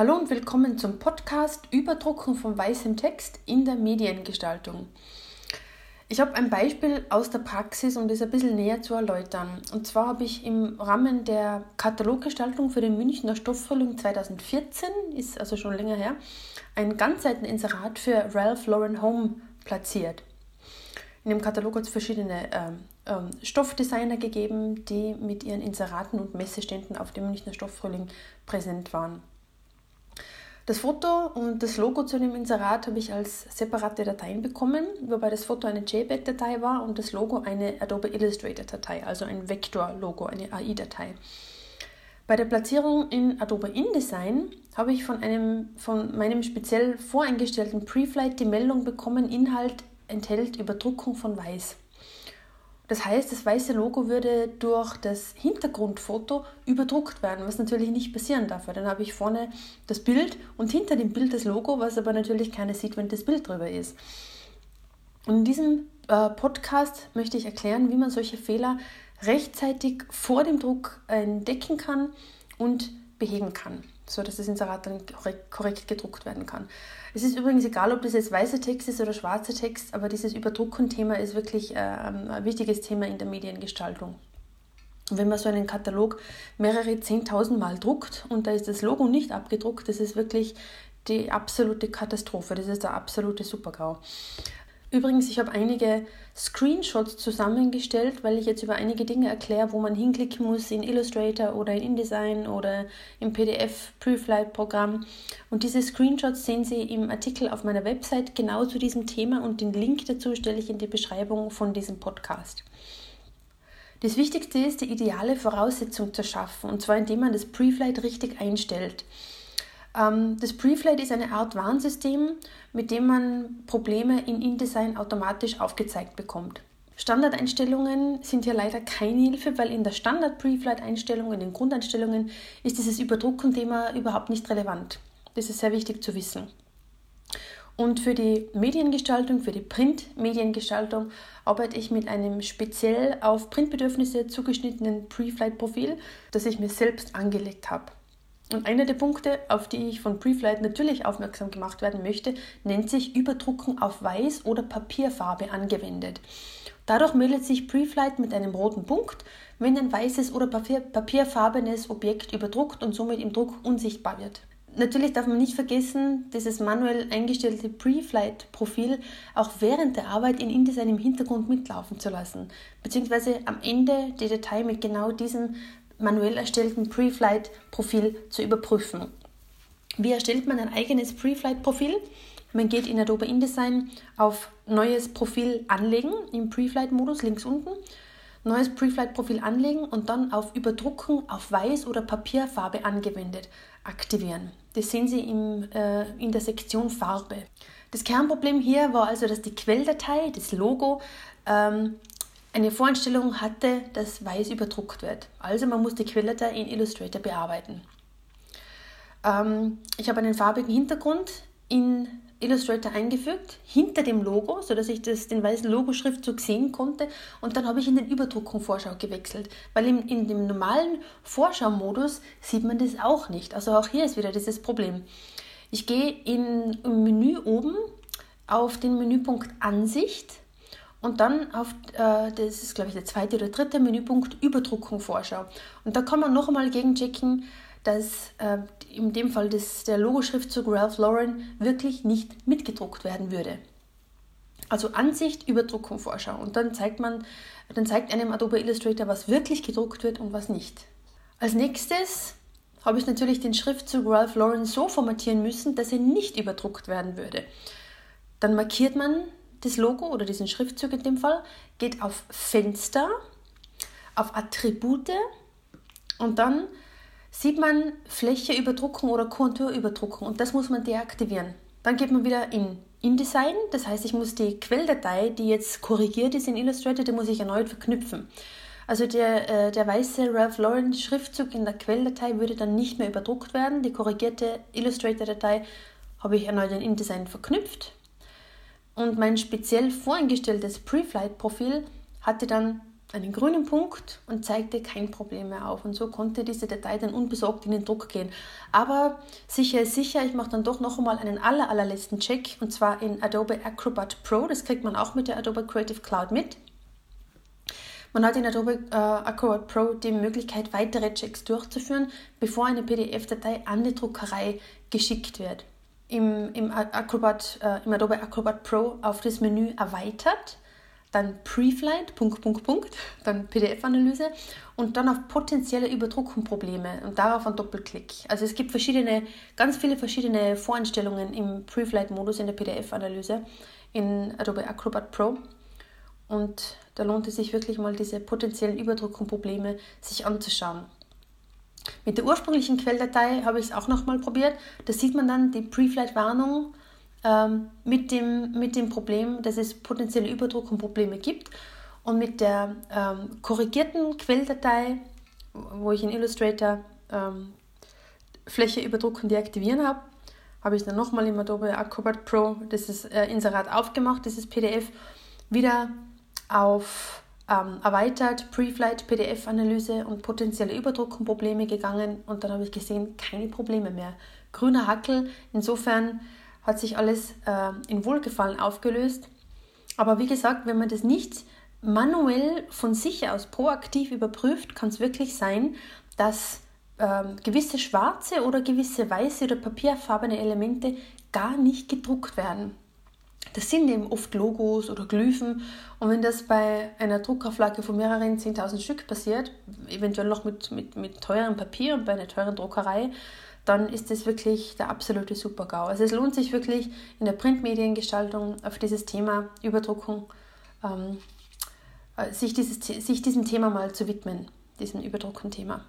Hallo und willkommen zum Podcast Überdrucken von weißem Text in der Mediengestaltung. Ich habe ein Beispiel aus der Praxis, um das ein bisschen näher zu erläutern. Und zwar habe ich im Rahmen der Kataloggestaltung für den Münchner Stofffrühling 2014, ist also schon länger her, ein Ganzseiteninserat für Ralph Lauren Home platziert. In dem Katalog hat es verschiedene ähm, ähm, Stoffdesigner gegeben, die mit ihren Inseraten und Messeständen auf dem Münchner Stofffrühling präsent waren. Das Foto und das Logo zu dem Inserat habe ich als separate Dateien bekommen, wobei das Foto eine JPEG-Datei war und das Logo eine Adobe Illustrator-Datei, also ein Vektor-Logo, eine AI-Datei. Bei der Platzierung in Adobe InDesign habe ich von, einem, von meinem speziell voreingestellten Preflight die Meldung bekommen, Inhalt enthält Überdruckung von Weiß. Das heißt, das weiße Logo würde durch das Hintergrundfoto überdruckt werden, was natürlich nicht passieren darf. Dann habe ich vorne das Bild und hinter dem Bild das Logo, was aber natürlich keiner sieht, wenn das Bild drüber ist. Und in diesem äh, Podcast möchte ich erklären, wie man solche Fehler rechtzeitig vor dem Druck entdecken kann und beheben kann so dass das Inserat dann korrekt, gedruckt werden kann. Es ist übrigens egal, ob das jetzt weißer Text ist oder schwarzer Text, aber dieses Überdrucken-Thema ist wirklich äh, ein wichtiges Thema in der Mediengestaltung. Und wenn man so einen Katalog mehrere zehntausend Mal druckt und da ist das Logo nicht abgedruckt, das ist wirklich die absolute Katastrophe. Das ist der absolute Supergau. Übrigens, ich habe einige Screenshots zusammengestellt, weil ich jetzt über einige Dinge erkläre, wo man hinklicken muss in Illustrator oder in InDesign oder im PDF Preflight Programm. Und diese Screenshots sehen Sie im Artikel auf meiner Website genau zu diesem Thema und den Link dazu stelle ich in die Beschreibung von diesem Podcast. Das Wichtigste ist, die ideale Voraussetzung zu schaffen, und zwar indem man das Preflight richtig einstellt. Ähm, das Preflight ist eine Art Warnsystem, mit dem man Probleme in InDesign automatisch aufgezeigt bekommt. Standardeinstellungen sind hier leider keine Hilfe, weil in der Standard-Preflight-Einstellung, in den Grundeinstellungen, ist dieses Überdrucken-Thema überhaupt nicht relevant. Das ist sehr wichtig zu wissen. Und für die Mediengestaltung, für die Print-Mediengestaltung, arbeite ich mit einem speziell auf Printbedürfnisse zugeschnittenen Preflight-Profil, das ich mir selbst angelegt habe. Und einer der Punkte, auf die ich von Preflight natürlich aufmerksam gemacht werden möchte, nennt sich Überdrucken auf Weiß- oder Papierfarbe angewendet. Dadurch meldet sich Preflight mit einem roten Punkt, wenn ein weißes oder Papier papierfarbenes Objekt überdruckt und somit im Druck unsichtbar wird. Natürlich darf man nicht vergessen, dieses manuell eingestellte Preflight-Profil auch während der Arbeit in InDesign im Hintergrund mitlaufen zu lassen, beziehungsweise am Ende die Datei mit genau diesem manuell erstellten Preflight-Profil zu überprüfen. Wie erstellt man ein eigenes Preflight-Profil? Man geht in Adobe InDesign auf Neues Profil anlegen im Preflight-Modus links unten. Neues Preflight-Profil anlegen und dann auf Überdrucken auf Weiß- oder Papierfarbe angewendet aktivieren. Das sehen Sie im, äh, in der Sektion Farbe. Das Kernproblem hier war also, dass die Quelldatei, das Logo, ähm, eine Voreinstellung hatte, dass weiß überdruckt wird. Also man muss die Quelldatei in Illustrator bearbeiten. Ähm, ich habe einen farbigen Hintergrund in Illustrator eingefügt, hinter dem Logo, sodass ich das, den weißen Logoschriftzug sehen konnte. Und dann habe ich in den Überdruckung Vorschau gewechselt, weil in, in dem normalen Vorschau-Modus sieht man das auch nicht. Also auch hier ist wieder dieses Problem. Ich gehe in, im Menü oben auf den Menüpunkt Ansicht und dann auf, äh, das ist glaube ich der zweite oder dritte Menüpunkt, Überdruckung Vorschau. Und da kann man noch einmal gegenchecken, dass äh, in dem Fall das, der Logoschriftzug Ralph Lauren wirklich nicht mitgedruckt werden würde. Also Ansicht, Überdruckung, Vorschau. Und dann zeigt man, dann zeigt einem Adobe Illustrator, was wirklich gedruckt wird und was nicht. Als nächstes habe ich natürlich den Schriftzug Ralph Lauren so formatieren müssen, dass er nicht überdruckt werden würde. Dann markiert man das Logo oder diesen Schriftzug in dem Fall, geht auf Fenster, auf Attribute und dann sieht man Fläche überdrucken oder Kontur überdrucken und das muss man deaktivieren. Dann geht man wieder in InDesign, das heißt, ich muss die Quelldatei, die jetzt korrigiert ist in Illustrator, die muss ich erneut verknüpfen. Also der, äh, der weiße Ralph Lauren Schriftzug in der Quelldatei würde dann nicht mehr überdruckt werden. Die korrigierte Illustrator-Datei habe ich erneut in InDesign verknüpft und mein speziell voreingestelltes Preflight-Profil hatte dann einen grünen Punkt und zeigte kein Problem mehr auf. Und so konnte diese Datei dann unbesorgt in den Druck gehen. Aber sicher ist sicher, ich mache dann doch noch einmal einen aller, allerletzten Check und zwar in Adobe Acrobat Pro. Das kriegt man auch mit der Adobe Creative Cloud mit. Man hat in Adobe äh, Acrobat Pro die Möglichkeit, weitere Checks durchzuführen, bevor eine PDF-Datei an die Druckerei geschickt wird. Im, im, Acrobat, äh, im Adobe Acrobat Pro auf das Menü erweitert dann Preflight, Punkt, Punkt, Punkt, dann PDF-Analyse und dann auf potenzielle Überdruckungsprobleme und darauf ein Doppelklick. Also es gibt verschiedene, ganz viele verschiedene Voreinstellungen im Preflight-Modus in der PDF-Analyse in Adobe Acrobat Pro und da lohnt es sich wirklich mal diese potenziellen Überdruckungsprobleme sich anzuschauen. Mit der ursprünglichen Quelldatei habe ich es auch nochmal probiert. Da sieht man dann die Preflight-Warnung ähm, mit, dem, mit dem Problem, dass es potenzielle Überdruckungsprobleme gibt. Und mit der ähm, korrigierten Quelldatei, wo ich in Illustrator ähm, Fläche überdrucken deaktivieren habe, habe ich dann nochmal im Adobe Acrobat Pro dieses äh, Inserat aufgemacht, dieses PDF, wieder auf ähm, erweitert Preflight PDF-Analyse und potenzielle Überdruckungsprobleme gegangen und dann habe ich gesehen, keine Probleme mehr. Grüner Hackel, insofern hat sich alles äh, in Wohlgefallen aufgelöst. Aber wie gesagt, wenn man das nicht manuell von sich aus proaktiv überprüft, kann es wirklich sein, dass ähm, gewisse schwarze oder gewisse weiße oder papierfarbene Elemente gar nicht gedruckt werden. Das sind eben oft Logos oder Glyphen und wenn das bei einer Druckauflage von mehreren 10.000 Stück passiert, eventuell noch mit, mit, mit teurem Papier und bei einer teuren Druckerei, dann ist das wirklich der absolute Super-GAU. Also es lohnt sich wirklich in der Printmediengestaltung auf dieses Thema Überdruckung, ähm, äh, sich, dieses, sich diesem Thema mal zu widmen, diesem Überdrucken-Thema.